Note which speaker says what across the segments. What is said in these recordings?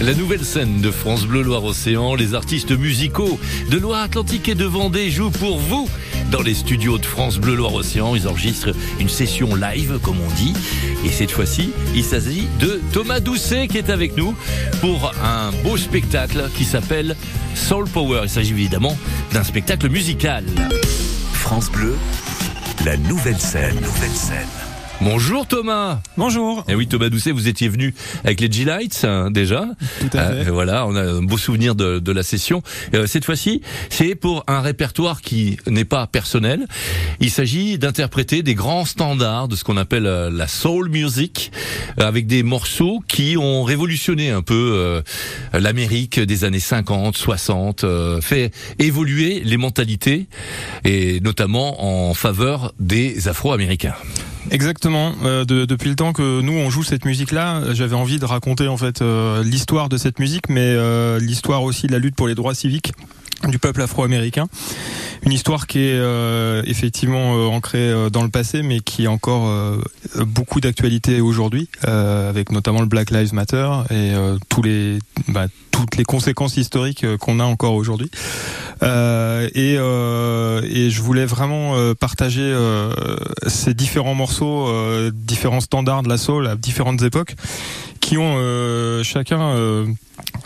Speaker 1: La nouvelle scène de France Bleu Loire-Océan, les artistes musicaux de Loire-Atlantique et de Vendée jouent pour vous dans les studios de France Bleu Loire-Océan. Ils enregistrent une session live, comme on dit. Et cette fois-ci, il s'agit de Thomas Doucet qui est avec nous pour un beau spectacle qui s'appelle Soul Power. Il s'agit évidemment d'un spectacle musical.
Speaker 2: France Bleu, la nouvelle scène. Nouvelle scène.
Speaker 1: Bonjour Thomas.
Speaker 3: Bonjour.
Speaker 1: Et eh oui Thomas Doucet, vous étiez venu avec les G-Lights hein, déjà.
Speaker 3: Tout à fait.
Speaker 1: Euh, voilà, on a un beau souvenir de, de la session. Euh, cette fois-ci, c'est pour un répertoire qui n'est pas personnel. Il s'agit d'interpréter des grands standards de ce qu'on appelle euh, la soul music, avec des morceaux qui ont révolutionné un peu euh, l'Amérique des années 50, 60, fait évoluer les mentalités et notamment en faveur des Afro-Américains.
Speaker 3: Exactement. Euh, de, depuis le temps que nous on joue cette musique-là, j'avais envie de raconter en fait euh, l'histoire de cette musique, mais euh, l'histoire aussi de la lutte pour les droits civiques du peuple afro-américain. Une histoire qui est euh, effectivement euh, ancrée euh, dans le passé, mais qui a encore beaucoup d'actualité aujourd'hui, avec notamment le Black Lives Matter et tous les bah, toutes les conséquences historiques qu'on a encore aujourd'hui. Euh, et, euh, et, je voulais vraiment partager euh, ces différents morceaux, différents standards de la soul à différentes époques, qui ont chacun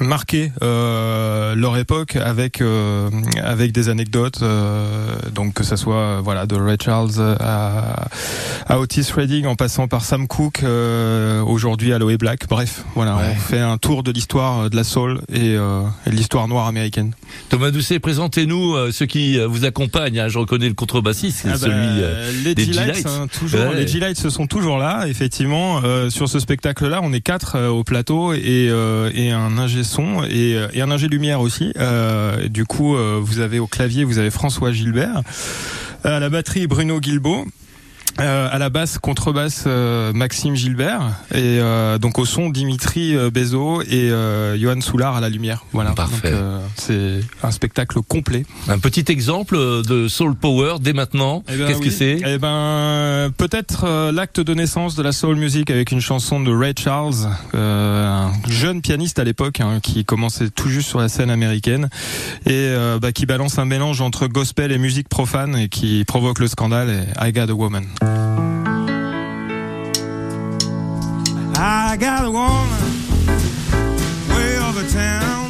Speaker 3: marqué euh, leur époque avec euh, avec des anecdotes euh, donc que ça soit voilà de Ray Charles à, à Otis Redding en passant par Sam Cooke aujourd'hui Aloe Black bref voilà
Speaker 1: Ouais.
Speaker 3: on fait un tour de l'histoire de la soul et, et de l'histoire noire américaine
Speaker 1: Thomas Doucet, présentez-nous ceux qui vous accompagnent. hein. Je reconnais le contrebassiste,
Speaker 3: Ah bah,
Speaker 1: celui
Speaker 3: les
Speaker 1: des
Speaker 3: G-Lights, hein, toujours,
Speaker 1: Ouais.
Speaker 3: les G-Lights se sont toujours là, effectivement. Sur ce spectacle-là, on est quatre au plateau et, et un son et, euh, et un ingé lumière aussi. Euh, du coup, euh, vous avez au clavier, vous avez François Gilbert, à la batterie Bruno Guilbeault. Euh, à la basse, contrebasse euh, Maxime Gilbert et euh, donc au son Dimitri euh, Bezo et euh, Johan Soulard à la lumière. Voilà.
Speaker 1: Parfait.
Speaker 3: Euh, c'est un spectacle complet.
Speaker 1: Un petit exemple de Soul Power dès maintenant.
Speaker 3: Eh ben
Speaker 1: Qu'est-ce que c'est?
Speaker 3: Eh ben, peut-être l'acte de naissance de la soul music avec une chanson de Ray Charles, euh, un jeune pianiste à l'époque hein, qui commençait tout juste sur la scène américaine et euh, bah, qui balance un mélange entre gospel et musique profane et qui provoque le scandale. Et I Got a Woman.
Speaker 4: I got a woman way over town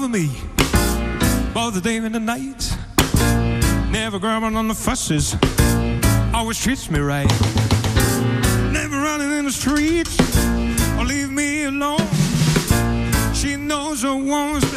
Speaker 4: love me, both the day and the night. Never grumbling on the fusses, always treats me right. Never running in the streets or leave me alone. She knows a woman's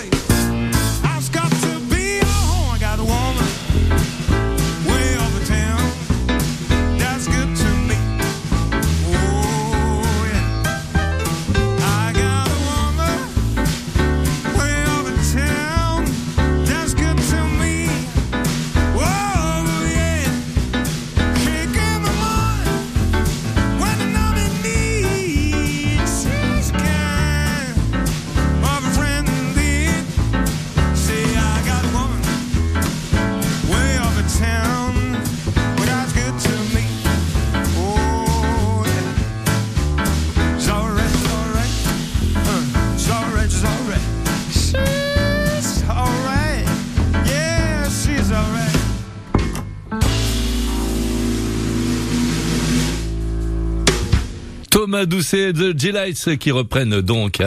Speaker 1: Doucet et The G-Lights qui reprennent donc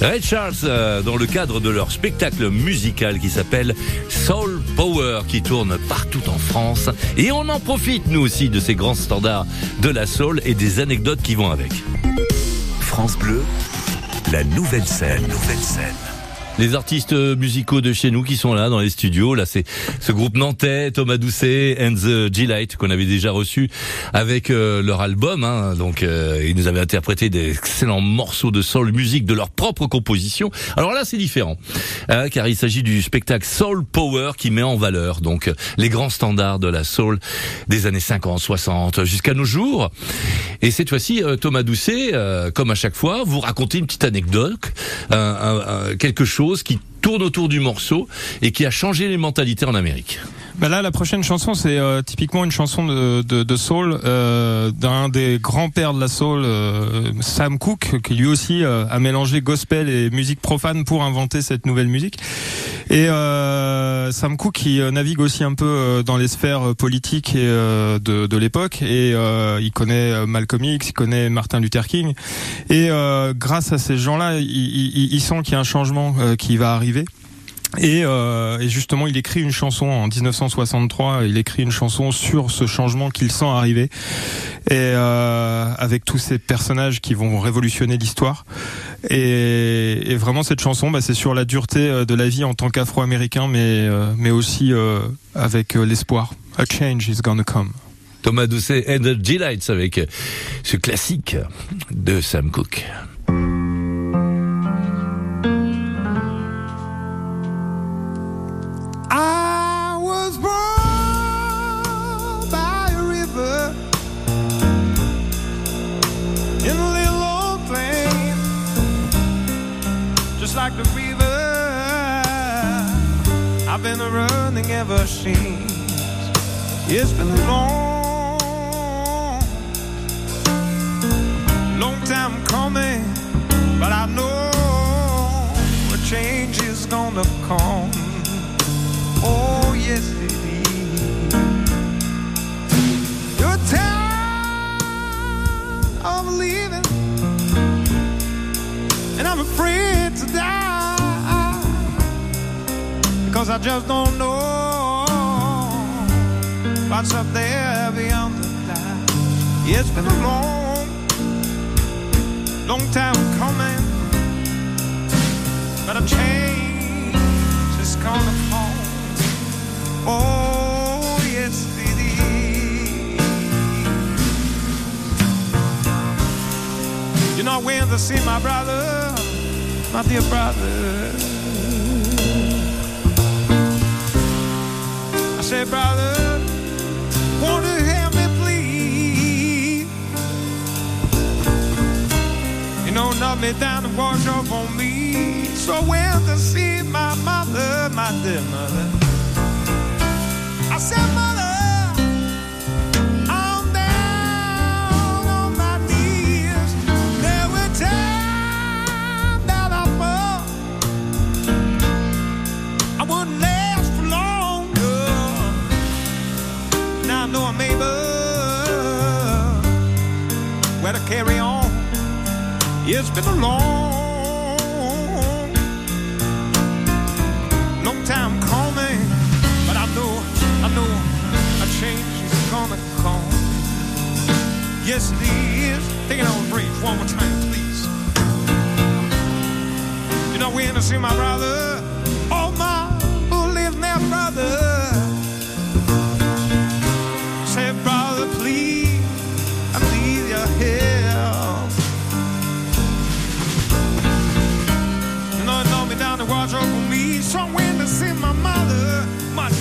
Speaker 1: Red Charles euh, dans le cadre de leur spectacle musical qui s'appelle Soul Power qui tourne partout en France et on en profite nous aussi de ces grands standards de la soul et des anecdotes qui vont avec.
Speaker 5: France Bleu, la nouvelle scène, nouvelle scène.
Speaker 1: Les artistes musicaux de chez nous qui sont là dans les studios. Là, c'est ce groupe nantais, Thomas Doucet and the G-Light qu'on avait déjà reçu avec euh, leur album. Hein. Donc, euh, ils nous avaient interprété des excellents morceaux de soul music de leur propre composition. Alors là, c'est différent, hein, car il s'agit du spectacle Soul Power qui met en valeur donc les grands standards de la soul des années 50, 60 jusqu'à nos jours. Et cette fois-ci, euh, Thomas Doucet, euh, comme à chaque fois, vous racontez une petite anecdote, quelque chose qui tourne autour du morceau et qui a changé les mentalités en Amérique.
Speaker 6: Bah là, la prochaine chanson, c'est euh, typiquement une chanson de, de, de soul euh, d'un des grands-pères de la soul, euh, Sam Cooke, qui lui aussi euh, a mélangé gospel et musique profane pour inventer cette nouvelle musique. Et euh, Sam Cooke, qui euh, navigue aussi un peu dans les sphères politiques et, de, de l'époque, et il connaît Malcolm X, il connaît Martin Luther King, et grâce à ces gens-là, il, il, il sent qu'il y a un changement qui va arriver. Et, euh, et justement, il écrit une chanson en 1963. Il écrit une chanson sur ce changement qu'il sent arriver, et euh, avec tous ces personnages qui vont révolutionner l'histoire. Et, et vraiment, cette chanson, bah, c'est sur la dureté euh, de la vie en tant qu'Afro-Américain, mais euh, mais aussi euh, avec euh, l'espoir. A change is gonna come.
Speaker 1: Thomas Doucet and the G-Lights avec ce classique de Sam Cooke.
Speaker 3: Like the river. I've been running ever since. It's been a long, long time coming, but I know a change is gonna come. Because I just don't know what's up there beyond the clouds. It's been a long, long time coming, but a change is gonna come. Oh, yes, it is. You know, I went to see my brother, my dear brother. Said, brother, won't you help me, please? You know, knock me down and wash off on me. So went to see my mother, my dear mother. I said, Mother, It's been a long, long time coming, but I know, I know a change is gonna come. Yes, it is. Take it on bridge one more time, please. You know, when I see my brother,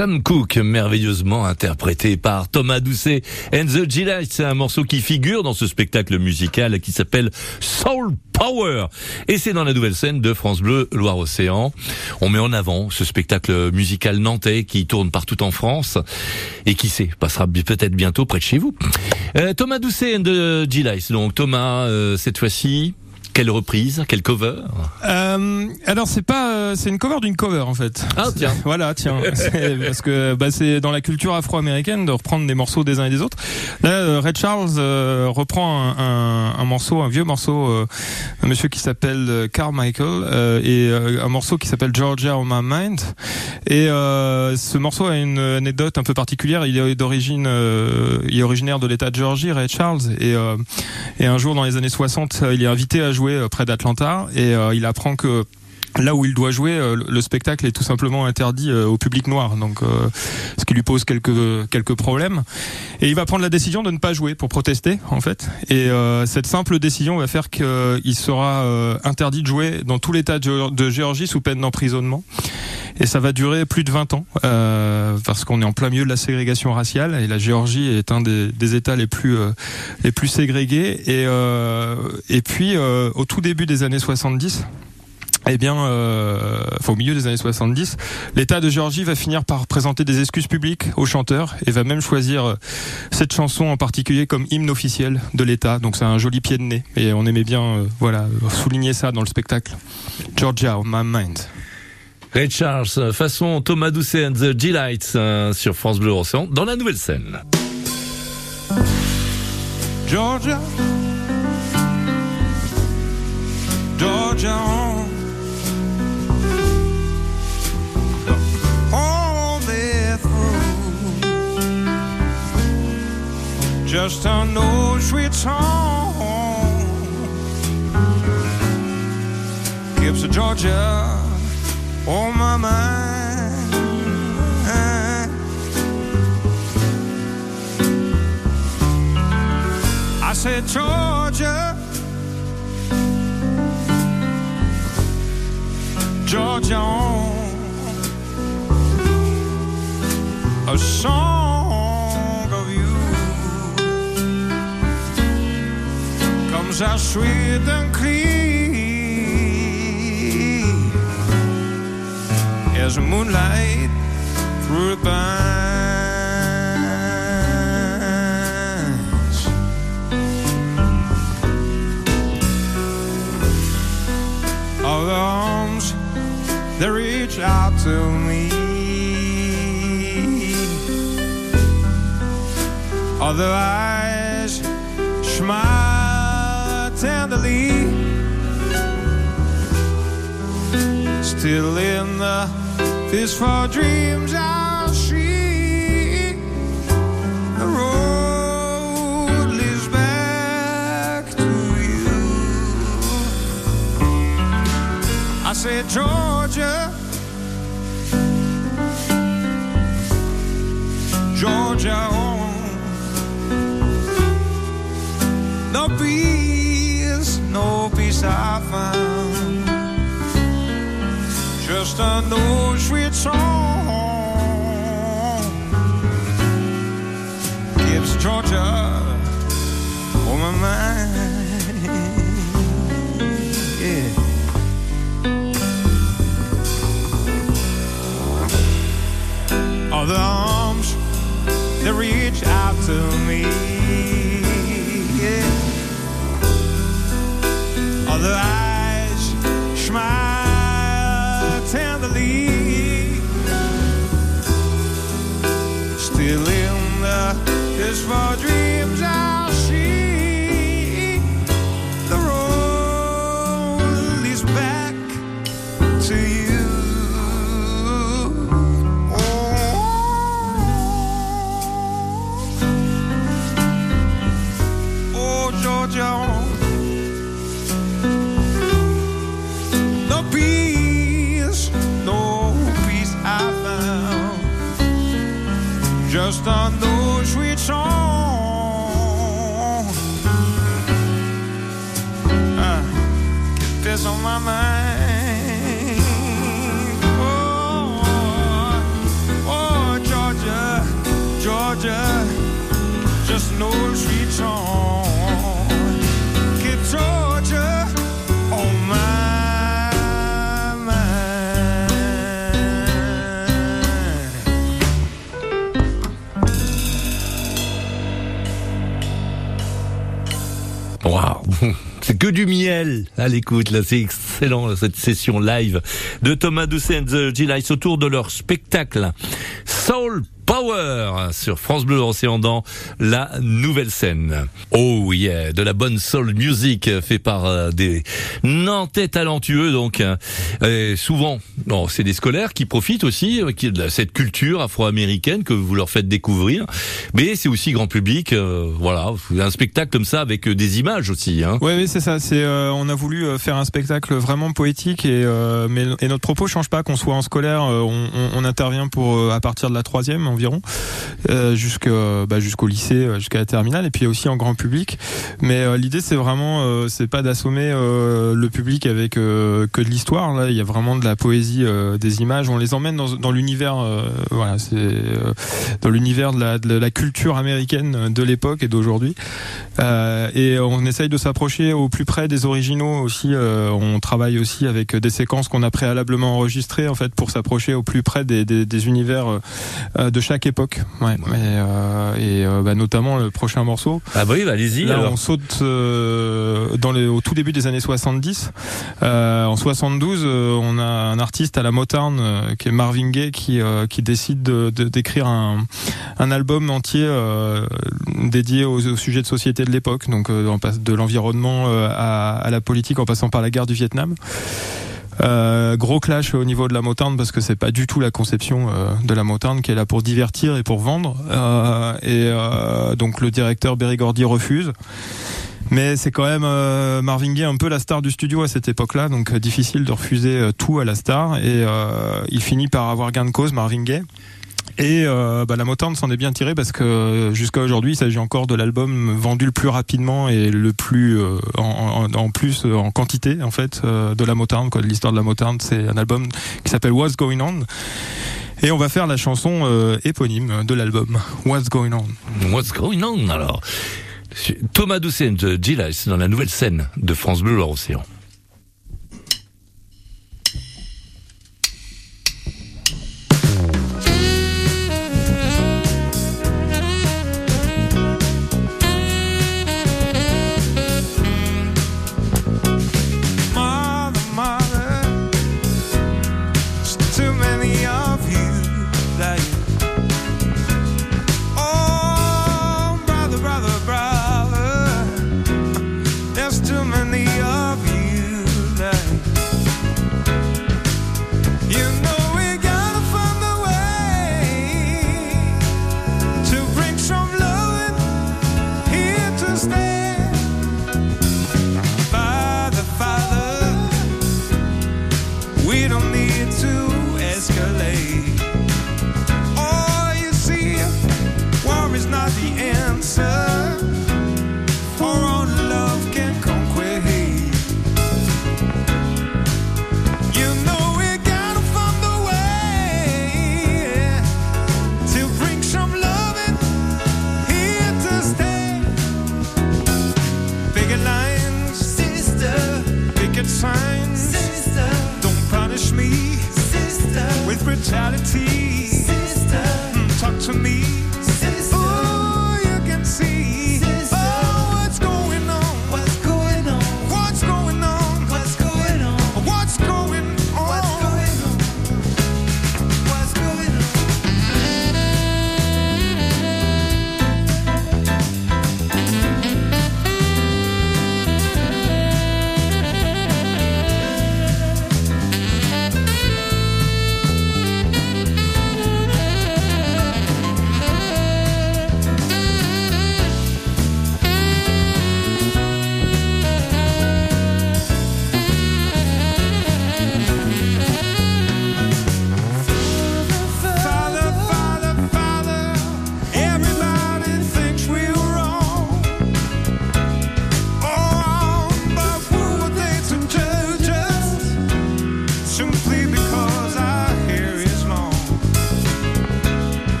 Speaker 1: Sam Cooke, merveilleusement interprété par Thomas Doucet and the G-Lights. C'est un morceau qui figure dans ce spectacle musical qui s'appelle Soul Power. Et c'est dans la nouvelle scène de France Bleu Loire-Océan. On met en avant ce spectacle musical nantais qui tourne partout en France et qui sait, passera peut-être bientôt près de chez vous. Euh, Thomas Doucet and the G-Lights. Donc Thomas, euh, cette fois-ci, quelle reprise Quel cover
Speaker 3: euh, Alors c'est pas, euh, c'est une cover d'une cover en fait.
Speaker 1: Ah tiens.
Speaker 3: Voilà, tiens. parce que bah, c'est dans la culture afro-américaine de reprendre des morceaux des uns et des autres. Là, euh, Red Charles euh, reprend un, un, un, morceau, un vieux morceau, un monsieur qui s'appelle Carmichael et un morceau qui s'appelle Georgia on My Mind. Et ce morceau a une anecdote un peu particulière. Il est d'origine, il est originaire de l'État de Georgie, Red Charles, et, et un jour dans les années 60, il est invité à jouer jouer près d'Atlanta et euh, il apprend que là où il doit jouer, euh, le spectacle est tout simplement interdit euh, au public noir, donc ce qui lui pose quelques quelques problèmes. Et il va prendre la décision de ne pas jouer pour protester, en fait. Et cette simple décision va faire qu'il sera interdit de jouer dans tout l'État de Géorgie sous peine d'emprisonnement. Et ça va durer plus de 20 ans, parce qu'on est en plein milieu de la ségrégation raciale, et la Géorgie est un des, des États les plus les plus ségrégés. Et et puis au tout début des années 70, eh bien, euh, enfin, au milieu des années 70, l'État de Géorgie va finir par présenter des excuses publiques aux chanteurs et va même choisir euh, cette chanson en particulier comme hymne officiel de l'État. Donc c'est un joli pied de nez et on aimait bien, euh, voilà, souligner ça dans le spectacle. Georgia, my mind.
Speaker 1: Ray Charles, façon Thomas Doucet and the G-Lights euh, sur France Bleu Océan dans la nouvelle scène.
Speaker 4: Georgia, Georgia. Just an old sweet song. Keeps Georgia on my mind. I said, Georgia, Georgia, a song. Out sweet and clean as moonlight through the pines. All the arms they reach out to me. All the eyes Still in the fistful dreams I'll see the road leads back to you. I said, Georgia, Georgia, oh, the beat no peace I found. Just an old sweet song keeps Georgia on my mind. Just on no sweet song. Uh, get this on my mind.
Speaker 1: Que du miel à l'écoute, là, c'est excellent, cette session live de Thomas Doucet and the G-Lights autour de leur spectacle. Soul Power sur France Bleu Océan dans la nouvelle scène. Oh yeah, de la bonne soul music fait par euh, des Nantais talentueux donc. euh, Et souvent, bon, c'est des scolaires qui profitent aussi euh, qui de cette culture afro-américaine que vous leur faites découvrir. Mais c'est aussi grand public. euh, voilà, un spectacle comme ça avec euh, des images aussi. Hein.
Speaker 3: Ouais, oui, c'est ça. C'est, euh, on a voulu faire un spectacle vraiment poétique et, euh, mais notre propos change pas. Qu'on soit en scolaire, on, on- on intervient pour à partir de la troisième euh, jusque, bah, jusqu'au lycée, euh, jusqu'à la terminale, et puis aussi en grand public. Mais euh, l'idée, c'est vraiment, euh, c'est pas d'assommer euh, le public avec euh, que de l'histoire. Là, il y a vraiment de la poésie, euh, des images. On les emmène dans, l'univers, euh, euh, dans l'univers de la, culture américaine de l'époque et d'aujourd'hui. Euh, et on essaye de s'approcher au plus près des originaux aussi. Euh, on travaille aussi avec des séquences qu'on a préalablement enregistrées en fait pour s'approcher au plus près des, des, univers euh, de chaque époque. Ouais. Et, euh, et euh, bah, notamment le prochain morceau.
Speaker 1: Ah bah oui, bah, allez-y.
Speaker 3: Là,
Speaker 1: alors.
Speaker 3: on saute euh, dans les, au tout début des années 70. Euh, en 72, euh, on a un artiste à la Motown qui est Marvin Gaye qui, qui décide de, de- d'écrire un, un album entier dédié aux, aux sujets de société de l'époque, donc on passe de l'environnement à, à la politique en passant par la guerre du Vietnam. Euh, gros clash au niveau de la Motown parce que c'est pas du tout la conception euh, de la Motown qui est là pour divertir et pour vendre. Euh, et euh, donc le directeur Berry Gordy refuse. Mais c'est quand même euh, Marvin Gaye un peu la star du studio à cette époque-là, donc euh, difficile de refuser euh, tout à la star. Et il finit par avoir gain de cause, Marvin Gaye. Et euh, bah, la Motown s'en est bien tirée parce que euh, jusqu'à aujourd'hui, il s'agit encore de l'album vendu le plus rapidement et le plus euh, en, plus euh, en quantité en fait de la Motown. Quoi, de l'histoire de la Motown, c'est un album qui s'appelle What's Going On. Et on va faire la chanson éponyme de l'album What's Going On.
Speaker 1: What's going on alors? Thomas Doucet G-Lights dans la nouvelle scène de France Bleu Loire-Océan.
Speaker 4: Mother, brutality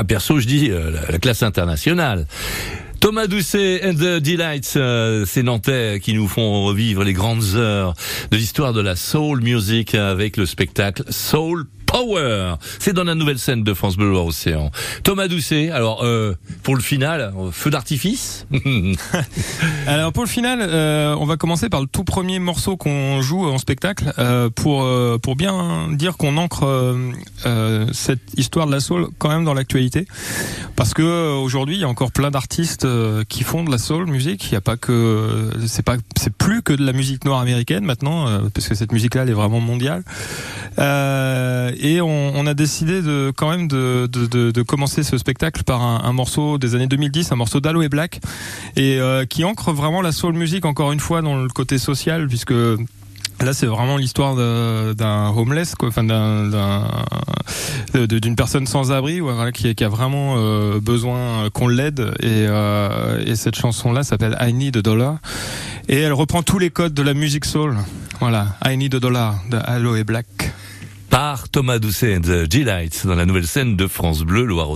Speaker 1: Ah, perso, je dis euh, la, la classe internationale. Thomas Doucet and the Delights, euh, ces Nantais qui nous font revivre les grandes heures de l'histoire de la soul music avec le spectacle Soul Power. C'est dans la nouvelle scène de France Bleu Océan. Thomas Doucet, alors euh, pour le final, euh, feu d'artifice
Speaker 3: Alors pour le final, euh, on va commencer par le tout premier morceau qu'on joue en spectacle euh, pour euh, pour bien dire qu'on ancre euh, cette histoire de la soul quand même dans l'actualité parce que aujourd'hui il y a encore plein d'artistes qui font de la soul musique. Il y a pas que c'est pas c'est plus que de la musique noire américaine maintenant parce que cette musique là elle est vraiment mondiale. Euh, et on, on a décidé de quand même de, de, de, de commencer ce spectacle par un, un morceau des années 2010, un morceau d'Aloe Black et euh, qui ancre vraiment la soul music encore une fois dans le côté social puisque Là, c'est vraiment l'histoire d'un homeless, quoi, enfin d'une personne sans abri, voilà, qui, qui a vraiment euh, besoin qu'on l'aide. Et, euh, et cette chanson-là s'appelle I Need a Dollar, et elle reprend tous les codes de la musique soul. Voilà, I Need a Dollar de Aloe Black.
Speaker 1: Par Thomas Doucet and the Delights dans la nouvelle scène de France Bleu Loire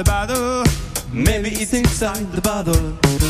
Speaker 4: the bottle.
Speaker 7: Maybe it's inside the bottle.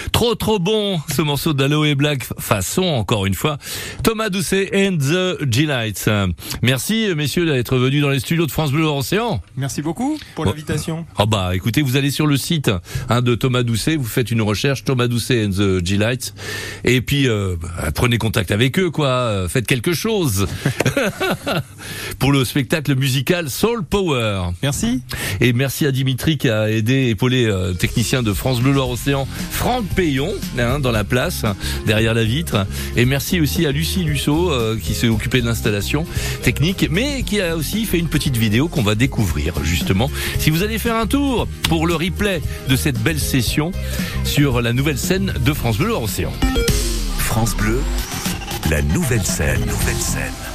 Speaker 1: Trop trop bon ce morceau d'Aloe Black façon encore une fois Thomas Doucet and the G-Lights. Merci messieurs d'être venus dans les studios de France Bleu Océan.
Speaker 3: Merci beaucoup pour l'invitation.
Speaker 1: Ah bah écoutez, vous allez sur le site hein, de Thomas Doucet, vous faites une recherche Thomas Doucet and the G-Lights et puis euh, bah, prenez contact avec eux quoi, euh, faites quelque chose pour le spectacle musical Soul Power.
Speaker 3: Merci.
Speaker 1: Et merci à Dimitri qui a aidé épaulé euh, technicien de France Bleu Loire Océan, Franck Hein, dans la place, derrière la vitre. Et merci aussi à Lucie Lusso euh, qui s'est occupée de l'installation technique, mais qui a aussi fait une petite vidéo qu'on va découvrir justement. Si vous allez faire un tour pour le replay de cette belle session sur la nouvelle scène de France Bleu Océan.
Speaker 2: France Bleu, la nouvelle scène. Nouvelle scène.